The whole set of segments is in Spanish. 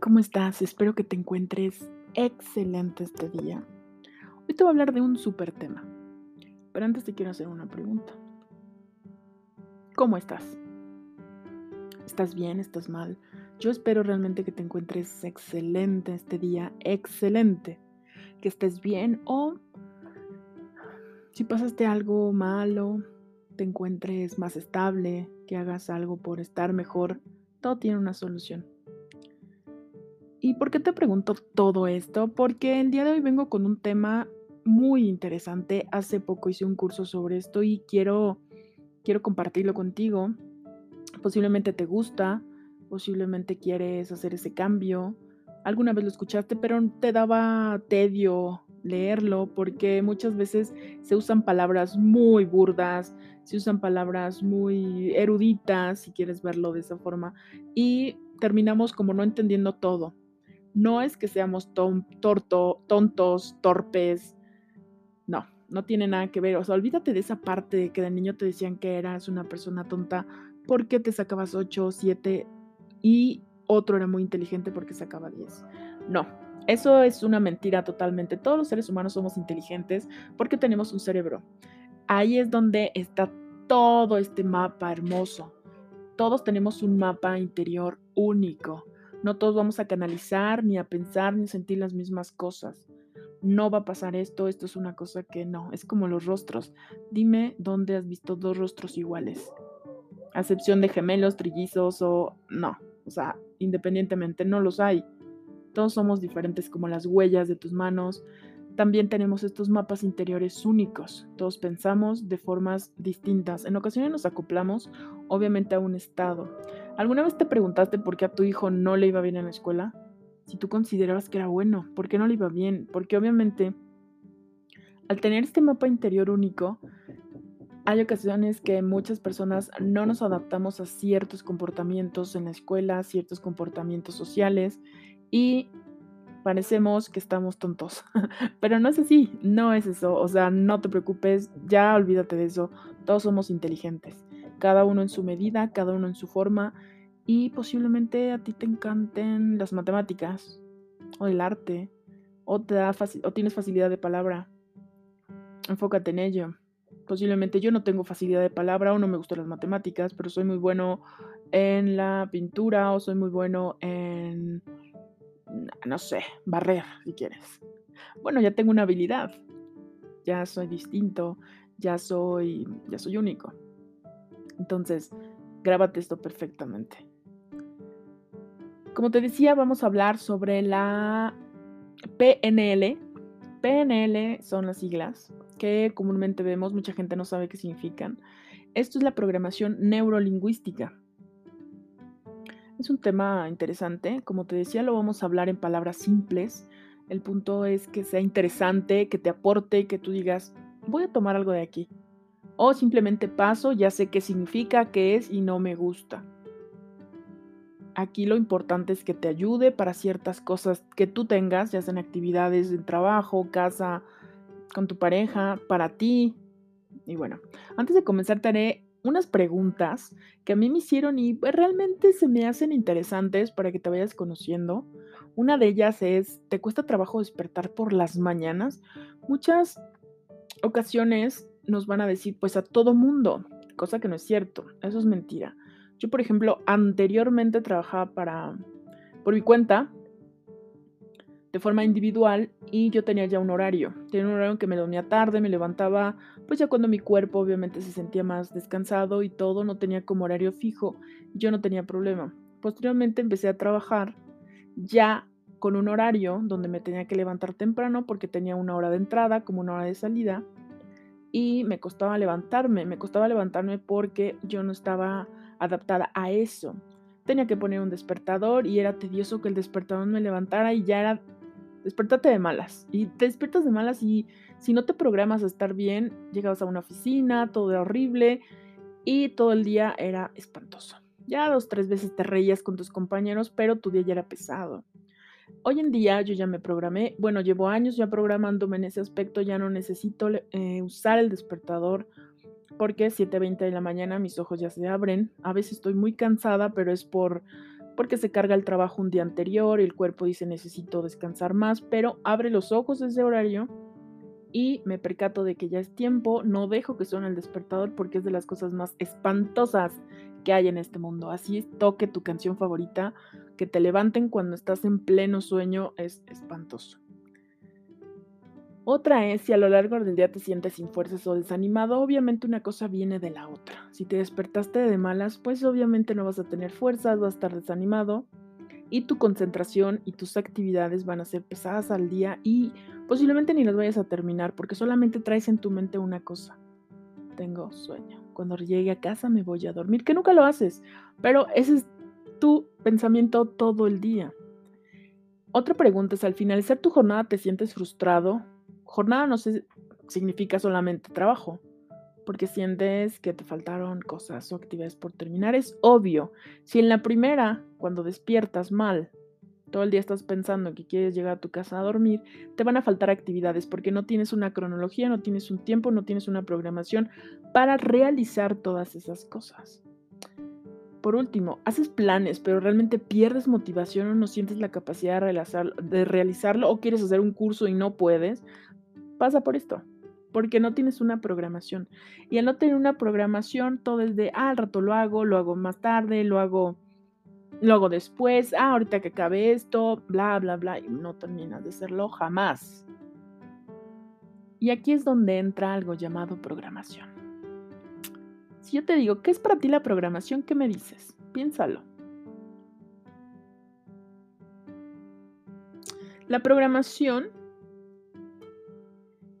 ¿cómo estás? Espero que te encuentres excelente este día. Hoy te voy a hablar de un súper tema, pero antes te quiero hacer una pregunta. ¿Cómo estás? ¿Estás bien? ¿Estás mal? Yo espero realmente que te encuentres excelente este día, excelente. Que estés bien o si pasaste algo malo, te encuentres más estable, que hagas algo por estar mejor, todo tiene una solución. ¿Y por qué te pregunto todo esto? Porque el día de hoy vengo con un tema muy interesante. Hace poco hice un curso sobre esto y quiero, quiero compartirlo contigo. Posiblemente te gusta, posiblemente quieres hacer ese cambio. Alguna vez lo escuchaste, pero te daba tedio leerlo porque muchas veces se usan palabras muy burdas, se usan palabras muy eruditas, si quieres verlo de esa forma, y terminamos como no entendiendo todo. No es que seamos tontos, torpes. No, no tiene nada que ver. O sea, olvídate de esa parte de que de niño te decían que eras una persona tonta porque te sacabas 8, 7 y otro era muy inteligente porque sacaba 10. No, eso es una mentira totalmente. Todos los seres humanos somos inteligentes porque tenemos un cerebro. Ahí es donde está todo este mapa hermoso. Todos tenemos un mapa interior único. No todos vamos a canalizar, ni a pensar, ni sentir las mismas cosas. No va a pasar esto, esto es una cosa que no, es como los rostros. Dime dónde has visto dos rostros iguales. A excepción de gemelos, trillizos o no, o sea, independientemente no los hay. Todos somos diferentes como las huellas de tus manos. También tenemos estos mapas interiores únicos. Todos pensamos de formas distintas. En ocasiones nos acoplamos, obviamente, a un estado. ¿Alguna vez te preguntaste por qué a tu hijo no le iba bien en la escuela? Si tú considerabas que era bueno, ¿por qué no le iba bien? Porque obviamente, al tener este mapa interior único, hay ocasiones que muchas personas no nos adaptamos a ciertos comportamientos en la escuela, ciertos comportamientos sociales y parecemos que estamos tontos. Pero no es así, no es eso. O sea, no te preocupes, ya olvídate de eso. Todos somos inteligentes cada uno en su medida, cada uno en su forma, y posiblemente a ti te encanten las matemáticas o el arte, o, te da o tienes facilidad de palabra. Enfócate en ello. Posiblemente yo no tengo facilidad de palabra o no me gustan las matemáticas, pero soy muy bueno en la pintura o soy muy bueno en, no sé, barrer, si quieres. Bueno, ya tengo una habilidad. Ya soy distinto, ya soy, ya soy único. Entonces, grábate esto perfectamente. Como te decía, vamos a hablar sobre la PNL. PNL son las siglas que comúnmente vemos, mucha gente no sabe qué significan. Esto es la programación neurolingüística. Es un tema interesante, como te decía, lo vamos a hablar en palabras simples. El punto es que sea interesante, que te aporte, que tú digas, voy a tomar algo de aquí o simplemente paso, ya sé qué significa, qué es y no me gusta. Aquí lo importante es que te ayude para ciertas cosas que tú tengas, ya sean actividades en trabajo, casa, con tu pareja, para ti. Y bueno, antes de comenzar te haré unas preguntas que a mí me hicieron y pues, realmente se me hacen interesantes para que te vayas conociendo. Una de ellas es, ¿te cuesta trabajo despertar por las mañanas? Muchas ocasiones nos van a decir pues a todo mundo, cosa que no es cierto, eso es mentira. Yo, por ejemplo, anteriormente trabajaba para por mi cuenta de forma individual y yo tenía ya un horario. Tenía un horario que me dormía tarde, me levantaba pues ya cuando mi cuerpo obviamente se sentía más descansado y todo, no tenía como horario fijo, yo no tenía problema. Posteriormente empecé a trabajar ya con un horario donde me tenía que levantar temprano porque tenía una hora de entrada como una hora de salida y me costaba levantarme, me costaba levantarme porque yo no estaba adaptada a eso. Tenía que poner un despertador y era tedioso que el despertador me levantara y ya era despertate de malas. Y te despiertas de malas y si no te programas a estar bien, llegabas a una oficina, todo era horrible y todo el día era espantoso. Ya dos, tres veces te reías con tus compañeros, pero tu día ya era pesado. Hoy en día yo ya me programé, bueno, llevo años ya programándome en ese aspecto, ya no necesito eh, usar el despertador porque 7.20 de la mañana mis ojos ya se abren. A veces estoy muy cansada, pero es por, porque se carga el trabajo un día anterior y el cuerpo dice necesito descansar más, pero abre los ojos desde horario y me percato de que ya es tiempo, no dejo que suene el despertador porque es de las cosas más espantosas que hay en este mundo. Así toque tu canción favorita, que te levanten cuando estás en pleno sueño es espantoso. Otra es si a lo largo del día te sientes sin fuerzas o desanimado, obviamente una cosa viene de la otra. Si te despertaste de malas, pues obviamente no vas a tener fuerzas, vas a estar desanimado y tu concentración y tus actividades van a ser pesadas al día y posiblemente ni las vayas a terminar porque solamente traes en tu mente una cosa. Tengo sueño. Cuando llegue a casa me voy a dormir, que nunca lo haces, pero ese es tu pensamiento todo el día. Otra pregunta es, al finalizar tu jornada te sientes frustrado, jornada no significa solamente trabajo, porque sientes que te faltaron cosas o actividades por terminar. Es obvio, si en la primera, cuando despiertas mal, todo el día estás pensando que quieres llegar a tu casa a dormir, te van a faltar actividades porque no tienes una cronología, no tienes un tiempo, no tienes una programación para realizar todas esas cosas. Por último, haces planes, pero realmente pierdes motivación o no sientes la capacidad de, realizarlo o quieres hacer un curso y no puedes, pasa por esto, porque no tienes una programación. Y al no tener una programación, todo es de, ah, al rato lo hago, lo hago más tarde, lo hago, lo hago después, ah, ahorita que acabe esto, bla, bla, bla, y no terminas de hacerlo jamás. Y aquí es donde entra algo llamado programación. Si yo te digo, ¿qué es para ti la programación? ¿Qué me dices? Piénsalo. La programación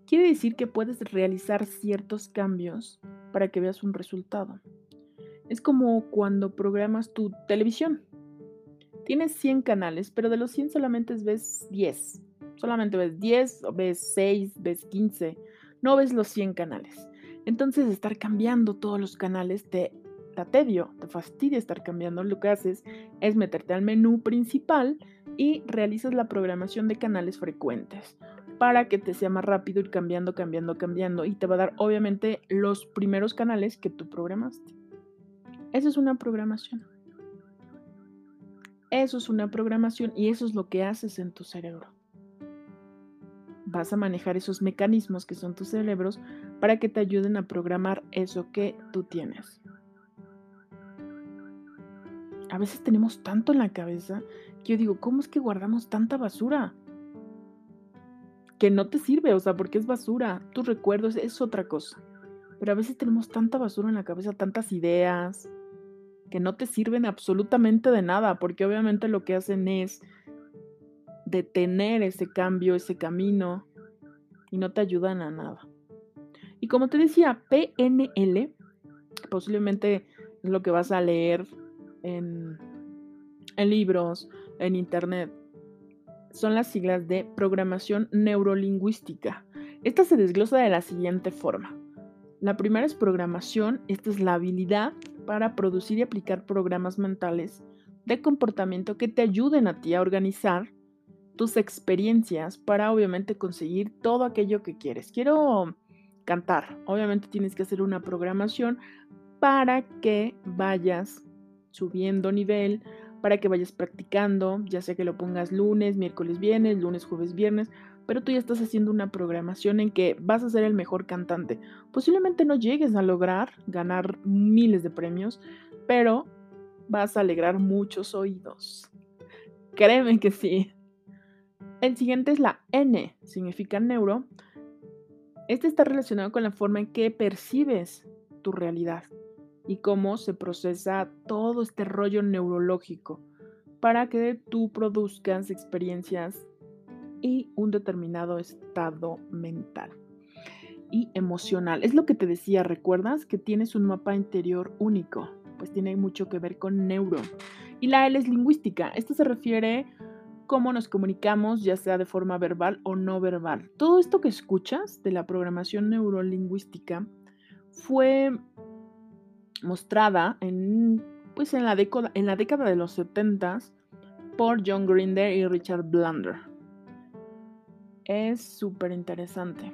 Quiere decir que puedes realizar ciertos cambios para que veas un resultado. Es como cuando programas tu televisión. Tienes 100 canales, pero de los 100 solamente ves 10. Solamente ves 10, o ves 6, ves 15. No ves los 100 canales. Entonces estar cambiando todos los canales te da tedio, te fastidia estar cambiando. Lo que haces es meterte al menú principal y realizas la programación de canales frecuentes para que te sea más rápido ir cambiando, cambiando, cambiando y te va a dar obviamente los primeros canales que tú programaste. Eso es una programación. Eso es una programación y eso es lo que haces en tu cerebro. Vas a manejar esos mecanismos que son tus cerebros para que te ayuden a programar eso que tú tienes. A veces tenemos tanto en la cabeza que yo digo, ¿cómo es que guardamos tanta basura? que no te sirve, o sea, porque es basura. Tus recuerdos es otra cosa. Pero a veces tenemos tanta basura en la cabeza, tantas ideas, que no te sirven absolutamente de nada, porque obviamente lo que hacen es detener ese cambio, ese camino, y no te ayudan a nada. Y como te decía, PNL, posiblemente es lo que vas a leer en, en libros, en internet, son las siglas de programación neurolingüística. Esta se desglosa de la siguiente forma. La primera es programación, esta es la habilidad para producir y aplicar programas mentales de comportamiento que te ayuden a ti a organizar tus experiencias para obviamente conseguir todo aquello que quieres. Quiero cantar, obviamente tienes que hacer una programación para que vayas subiendo nivel, para que vayas practicando, ya sea que lo pongas lunes, miércoles, viernes, lunes, jueves, viernes, pero tú ya estás haciendo una programación en que vas a ser el mejor cantante. Posiblemente no llegues a lograr ganar miles de premios, pero vas a alegrar muchos oídos. Créeme que sí. El siguiente es la N, significa neuro. Este está relacionado con la forma en que percibes tu realidad y cómo se procesa todo este rollo neurológico para que tú produzcas experiencias y un determinado estado mental y emocional. Es lo que te decía, ¿recuerdas? Que tienes un mapa interior único, pues tiene mucho que ver con neuro. Y la L es lingüística. Esto se refiere cómo nos comunicamos, ya sea de forma verbal o no verbal. Todo esto que escuchas de la programación neurolingüística fue mostrada en, pues en, la década, en la década de los 70 por John Grinder y Richard Blunder. Es súper interesante.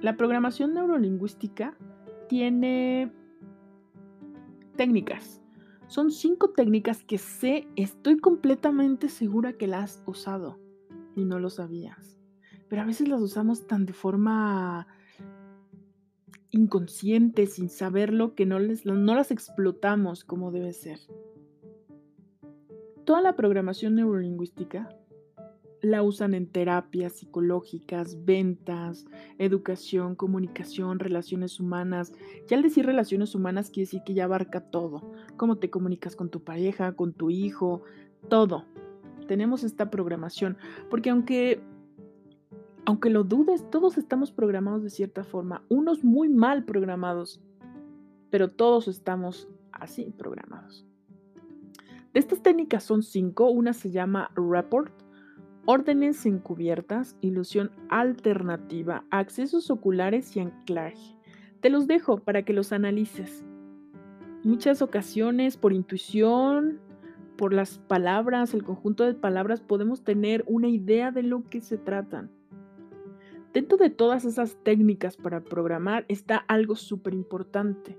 La programación neurolingüística tiene técnicas Son cinco técnicas que sé, estoy completamente segura que las has usado y no lo sabías. Pero a veces las usamos tan de forma inconsciente, sin saberlo, que no, les, no las explotamos como debe ser. Toda la programación neurolingüística la usan en terapias psicológicas, ventas, educación, comunicación, relaciones humanas. Ya al decir relaciones humanas quiere decir que ya abarca todo. Cómo te comunicas con tu pareja, con tu hijo, todo. Tenemos esta programación. Porque aunque, aunque lo dudes, todos estamos programados de cierta forma. Unos muy mal programados. Pero todos estamos así programados. De estas técnicas son cinco. Una se llama Report órdenes encubiertas, ilusión alternativa, accesos oculares y anclaje. Te los dejo para que los analices. Muchas ocasiones, por intuición, por las palabras, el conjunto de palabras, podemos tener una idea de lo que se tratan. Dentro de todas esas técnicas para programar está algo súper importante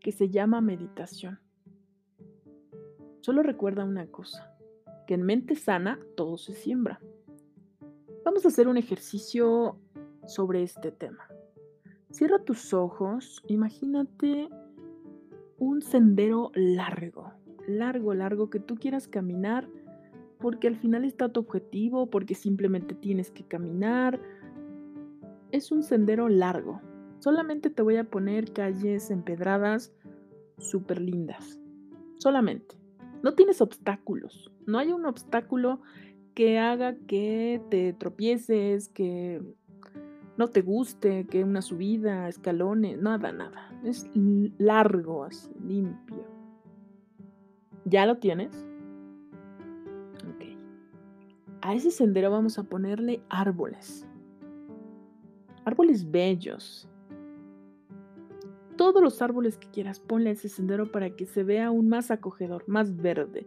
que se llama meditación. Solo recuerda una cosa que en mente sana todo se siembra. Vamos a hacer un ejercicio sobre este tema. Cierra tus ojos, imagínate un sendero largo, largo, largo que tú quieras caminar porque al final está tu objetivo, porque simplemente tienes que caminar. Es un sendero largo. Solamente te voy a poner calles empedradas súper lindas. Solamente. No tienes obstáculos. No hay un obstáculo que haga que te tropieces, que no te guste, que una subida, escalones, nada, nada. Es largo, así, limpio. ¿Ya lo tienes? Ok. A ese sendero vamos a ponerle árboles. Árboles bellos. Todos los árboles que quieras, ponle ese sendero para que se vea aún más acogedor, más verde.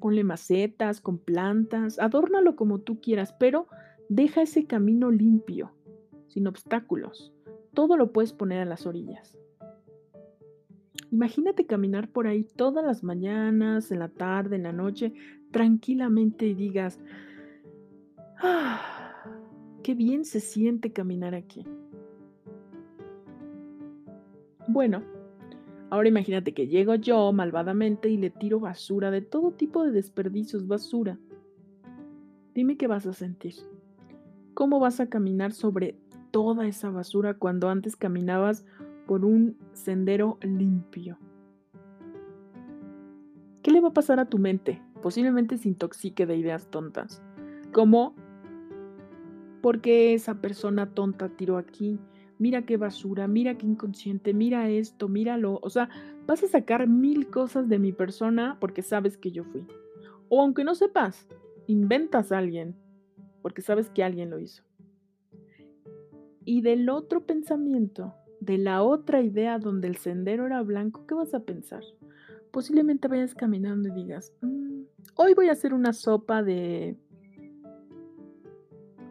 Ponle macetas, con plantas, adórnalo como tú quieras, pero deja ese camino limpio, sin obstáculos. Todo lo puedes poner a las orillas. Imagínate caminar por ahí todas las mañanas, en la tarde, en la noche, tranquilamente y digas, ah, qué bien se siente caminar aquí. Bueno, Ahora imagínate que llego yo malvadamente y le tiro basura de todo tipo de desperdicios, basura. Dime qué vas a sentir. ¿Cómo vas a caminar sobre toda esa basura cuando antes caminabas por un sendero limpio? ¿Qué le va a pasar a tu mente? Posiblemente se intoxique de ideas tontas. Como, ¿por qué esa persona tonta tiró aquí? Mira qué basura, mira qué inconsciente, mira esto, míralo. O sea, vas a sacar mil cosas de mi persona porque sabes que yo fui. O aunque no sepas, inventas a alguien porque sabes que alguien lo hizo. Y del otro pensamiento, de la otra idea donde el sendero era blanco, ¿qué vas a pensar? Posiblemente vayas caminando y digas, mm, hoy voy a hacer una sopa de,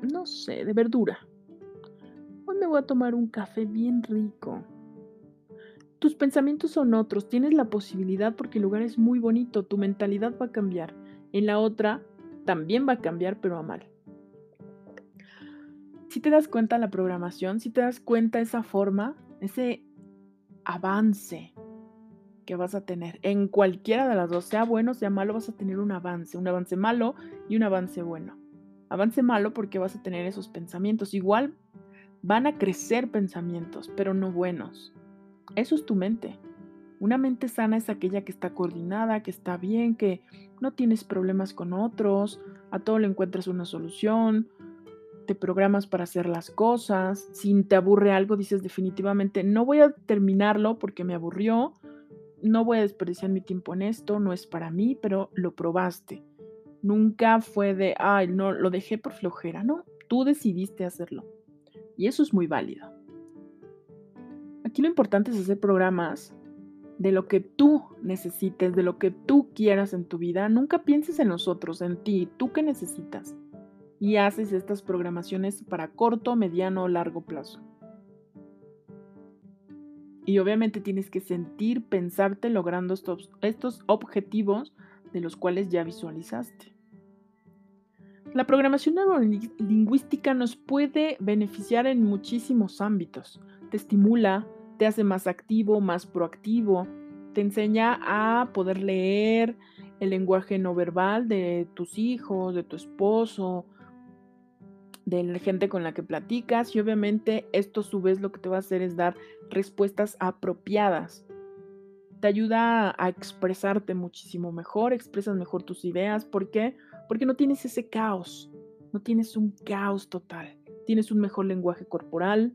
no sé, de verdura me voy a tomar un café bien rico. Tus pensamientos son otros, tienes la posibilidad porque el lugar es muy bonito, tu mentalidad va a cambiar. En la otra también va a cambiar, pero a mal. Si te das cuenta la programación, si te das cuenta esa forma, ese avance que vas a tener en cualquiera de las dos, sea bueno, sea malo, vas a tener un avance, un avance malo y un avance bueno. Avance malo porque vas a tener esos pensamientos. Igual van a crecer pensamientos, pero no buenos. Eso es tu mente. Una mente sana es aquella que está coordinada, que está bien, que no tienes problemas con otros, a todo le encuentras una solución, te programas para hacer las cosas, si te aburre algo dices definitivamente no voy a terminarlo porque me aburrió, no voy a desperdiciar mi tiempo en esto, no es para mí, pero lo probaste. Nunca fue de, ay, no, lo dejé por flojera, no, tú decidiste hacerlo. Y eso es muy válido. Aquí lo importante es hacer programas de lo que tú necesites, de lo que tú quieras en tu vida. Nunca pienses en nosotros, en ti, tú qué necesitas. Y haces estas programaciones para corto, mediano o largo plazo. Y obviamente tienes que sentir, pensarte logrando estos, estos objetivos de los cuales ya visualizaste. La programación neurolingüística nos puede beneficiar en muchísimos ámbitos. Te estimula, te hace más activo, más proactivo, te enseña a poder leer el lenguaje no verbal de tus hijos, de tu esposo, de la gente con la que platicas y obviamente esto a su vez lo que te va a hacer es dar respuestas apropiadas. Te ayuda a expresarte muchísimo mejor, expresas mejor tus ideas. ¿Por qué? Porque no tienes ese caos, no tienes un caos total. Tienes un mejor lenguaje corporal,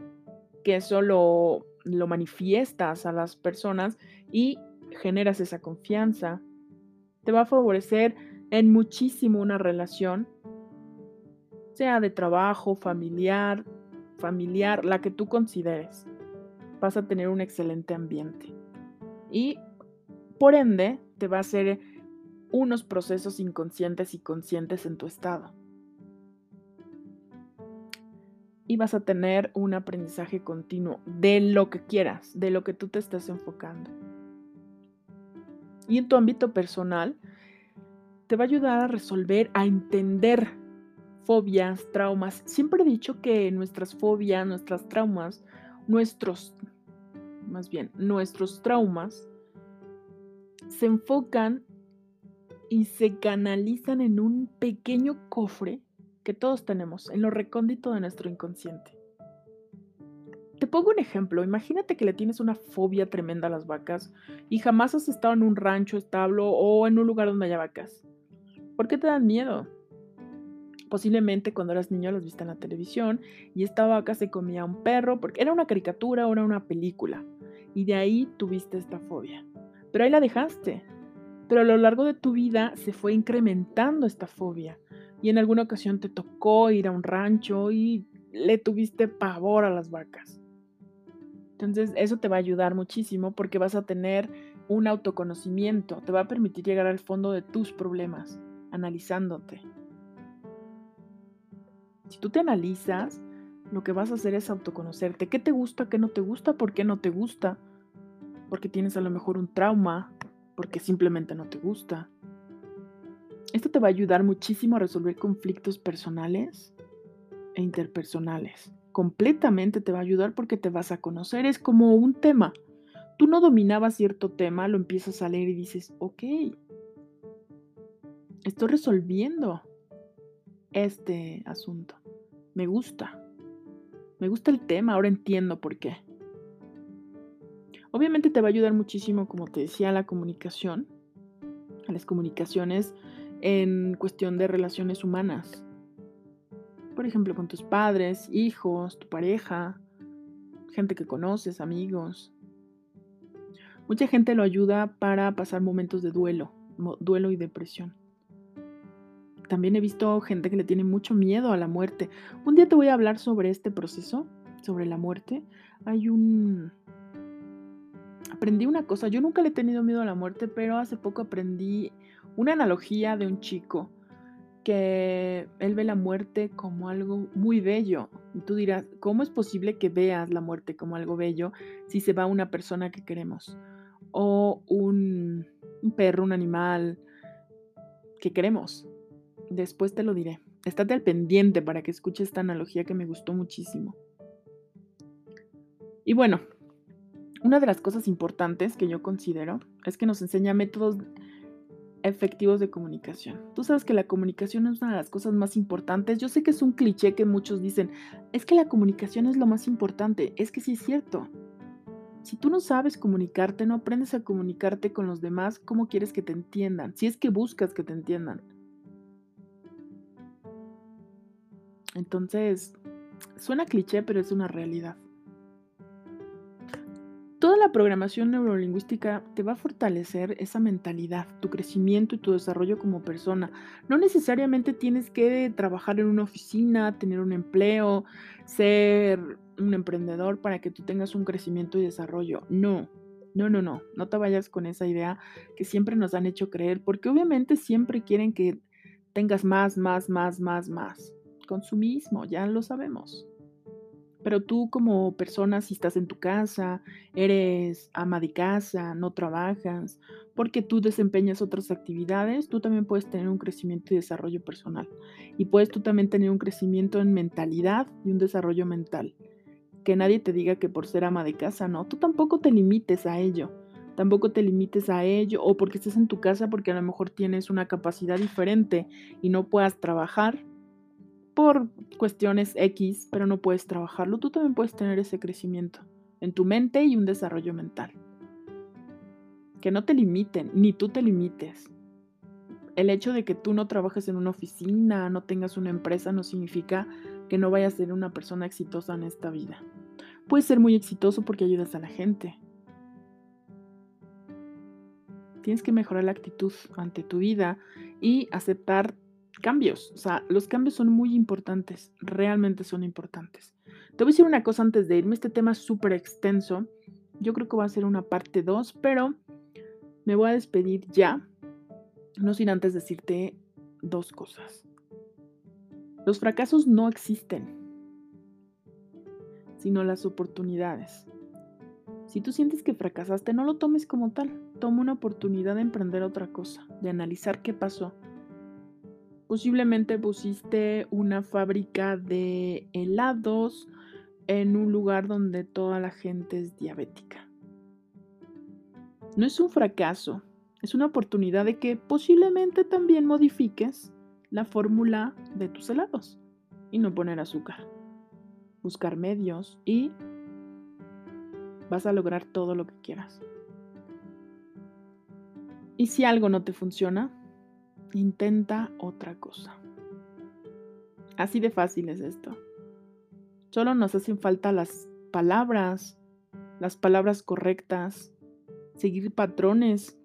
que eso lo, lo manifiestas a las personas y generas esa confianza. Te va a favorecer en muchísimo una relación, sea de trabajo, familiar, familiar, la que tú consideres. Vas a tener un excelente ambiente. Y por ende, te va a hacer unos procesos inconscientes y conscientes en tu estado. Y vas a tener un aprendizaje continuo de lo que quieras, de lo que tú te estés enfocando. Y en tu ámbito personal, te va a ayudar a resolver, a entender fobias, traumas. Siempre he dicho que nuestras fobias, nuestras traumas, nuestros, más bien, nuestros traumas se enfocan y se canalizan en un pequeño cofre que todos tenemos, en lo recóndito de nuestro inconsciente. Te pongo un ejemplo, imagínate que le tienes una fobia tremenda a las vacas y jamás has estado en un rancho, establo o en un lugar donde haya vacas. ¿Por qué te dan miedo? Posiblemente cuando eras niño las viste en la televisión y esta vaca se comía a un perro porque era una caricatura o era una película y de ahí tuviste esta fobia. Pero ahí la dejaste, pero a lo largo de tu vida se fue incrementando esta fobia y en alguna ocasión te tocó ir a un rancho y le tuviste pavor a las vacas. Entonces eso te va a ayudar muchísimo porque vas a tener un autoconocimiento, te va a permitir llegar al fondo de tus problemas, analizándote. Si tú te analizas, lo que vas a hacer es autoconocerte. ¿Qué te gusta, qué no te gusta, por qué no te gusta? Porque tienes a lo mejor un trauma, porque simplemente no te gusta. Esto te va a ayudar muchísimo a resolver conflictos personales e interpersonales. Completamente te va a ayudar porque te vas a conocer. Es como un tema. Tú no dominabas cierto tema, lo empiezas a leer y dices, ok, estoy resolviendo este asunto. Me gusta. Me gusta el tema, ahora entiendo por qué. Obviamente te va a ayudar muchísimo, como te decía, la comunicación, a las comunicaciones en cuestión de relaciones humanas. Por ejemplo, con tus padres, hijos, tu pareja, gente que conoces, amigos. Mucha gente lo ayuda para pasar momentos de duelo, duelo y depresión. También he visto gente que le tiene mucho miedo a la muerte. Un día te voy a hablar sobre este proceso, sobre la muerte. Hay un, aprendí una cosa, yo nunca le he tenido miedo a la muerte, pero hace poco aprendí una analogía de un chico que él ve la muerte como algo muy bello. Y tú dirás, ¿cómo es posible que veas la muerte como algo bello si se va una persona que queremos? O un, perro, un animal que queremos. Después te lo diré. Estate al pendiente para que escuches esta analogía que me gustó muchísimo. Y bueno, una de las cosas importantes que yo considero es que nos enseña métodos efectivos de comunicación. Tú sabes que la comunicación es una de las cosas más importantes. Yo sé que es un cliché que muchos dicen, es que la comunicación es lo más importante. Es que sí es cierto. Si tú no sabes comunicarte, no aprendes a comunicarte con los demás, ¿cómo quieres que te entiendan? Si es que buscas que te entiendan. Entonces, suena cliché, pero es una realidad. La programación neurolingüística te va a fortalecer esa mentalidad, tu crecimiento y tu desarrollo como persona. No necesariamente tienes que trabajar en una oficina, tener un empleo, ser un emprendedor para que tú tengas un crecimiento y desarrollo. No, no, no, no, no te vayas con esa idea que siempre nos han hecho creer, porque obviamente siempre quieren que tengas más, más, más, más, más. Consumismo, ya lo sabemos. Pero tú como persona, si estás en tu casa, eres ama de casa, no trabajas, porque tú desempeñas otras actividades, tú también puedes tener un crecimiento y desarrollo personal. Y puedes tú también tener un crecimiento en mentalidad y un desarrollo mental. Que nadie te diga que por ser ama de casa, no, tú tampoco te limites a ello. Tampoco te limites a ello o porque estés en tu casa porque a lo mejor tienes una capacidad diferente y no puedas trabajar por cuestiones X, pero no puedes trabajarlo, tú también puedes tener ese crecimiento en tu mente y un desarrollo mental. Que no te limiten, ni tú te limites. El hecho de que tú no trabajes en una oficina, no tengas una empresa, no significa que no vayas a ser una persona exitosa en esta vida. Puedes ser muy exitoso porque ayudas a la gente. Tienes que mejorar la actitud ante tu vida y aceptar cambios. O sea, los cambios son muy importantes, realmente son importantes. Te voy a decir una cosa antes de irme, este tema es súper extenso. Yo creo que va a ser una parte 2, pero me voy a despedir ya. No sin antes decirte dos cosas. Los fracasos no existen, sino las oportunidades. Si tú sientes que fracasaste, no lo tomes como tal. Toma una oportunidad de emprender otra cosa, de analizar qué pasó, Posiblemente pusiste una fábrica de helados en un lugar donde toda la gente es diabética. No es un fracaso, es una oportunidad de que posiblemente también modifiques la fórmula de tus helados y no poner azúcar. Buscar medios y vas a lograr todo lo que quieras. Y si algo no te funciona, Intenta otra cosa. Así de fácil es esto. Solo nos hacen falta las palabras, las palabras correctas, seguir patrones,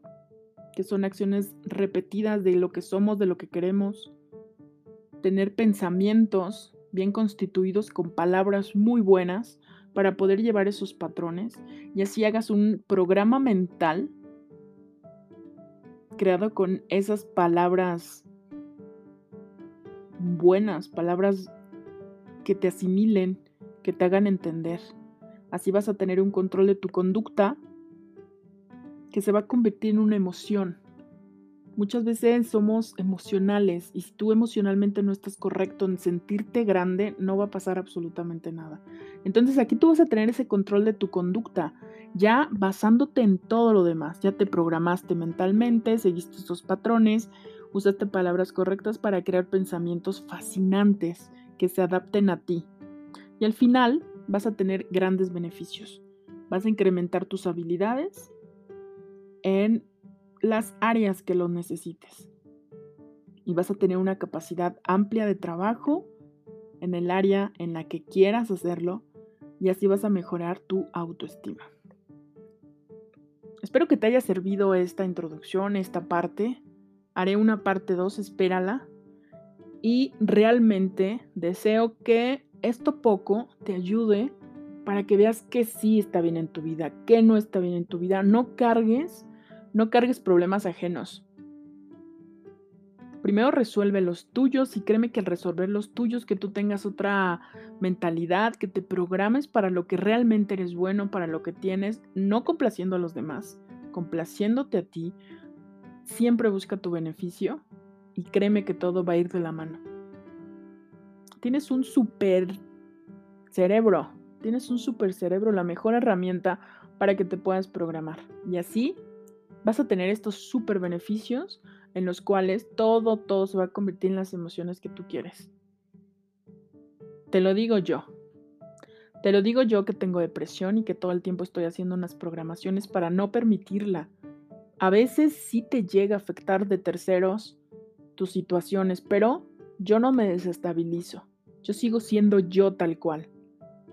que son acciones repetidas de lo que somos, de lo que queremos, tener pensamientos bien constituidos con palabras muy buenas para poder llevar esos patrones y así hagas un programa mental creado con esas palabras buenas, palabras que te asimilen, que te hagan entender. Así vas a tener un control de tu conducta que se va a convertir en una emoción. Muchas veces somos emocionales y si tú emocionalmente no estás correcto en sentirte grande, no va a pasar absolutamente nada. Entonces aquí tú vas a tener ese control de tu conducta ya basándote en todo lo demás. Ya te programaste mentalmente, seguiste estos patrones, usaste palabras correctas para crear pensamientos fascinantes que se adapten a ti. Y al final vas a tener grandes beneficios. Vas a incrementar tus habilidades en las áreas que lo necesites. Y vas a tener una capacidad amplia de trabajo en el área en la que quieras hacerlo y así vas a mejorar tu autoestima. Espero que te haya servido esta introducción, esta parte. Haré una parte 2, espérala. Y realmente deseo que esto poco te ayude para que veas que sí está bien en tu vida, que no está bien en tu vida. No cargues, no cargues problemas ajenos. Primero resuelve los tuyos y créeme que al resolver los tuyos, que tú tengas otra mentalidad, que te programes para lo que realmente eres bueno, para lo que tienes, no complaciendo a los demás, complaciéndote a ti, siempre busca tu beneficio y créeme que todo va a ir de la mano. Tienes un super cerebro, tienes un super cerebro, la mejor herramienta para que te puedas programar. Y así vas a tener estos super beneficios en los cuales todo, todo se va a convertir en las emociones que tú quieres. Te lo digo yo. Te lo digo yo que tengo depresión y que todo el tiempo estoy haciendo unas programaciones para no permitirla. A veces sí te llega a afectar de terceros tus situaciones, pero yo no me desestabilizo. Yo sigo siendo yo tal cual.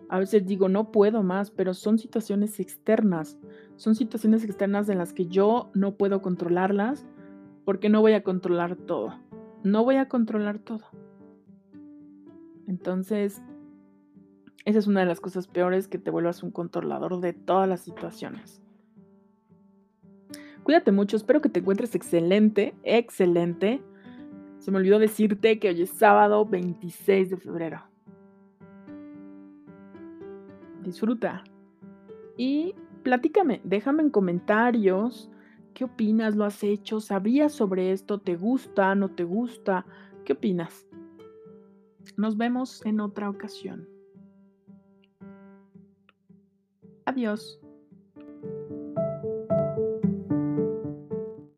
A veces digo, no puedo más, pero son situaciones externas. Son situaciones externas en las que yo no puedo controlarlas porque no voy a controlar todo. No voy a controlar todo. Entonces, esa es una de las cosas peores que te vuelvas un controlador de todas las situaciones. Cuídate mucho, espero que te encuentres excelente, excelente. Se me olvidó decirte que hoy es sábado 26 de febrero. disfruta. Y platícame, déjame en comentarios qué opinas, lo has hecho, sabías sobre esto, te gusta, no te gusta, qué opinas. Nos vemos en otra ocasión. Adiós.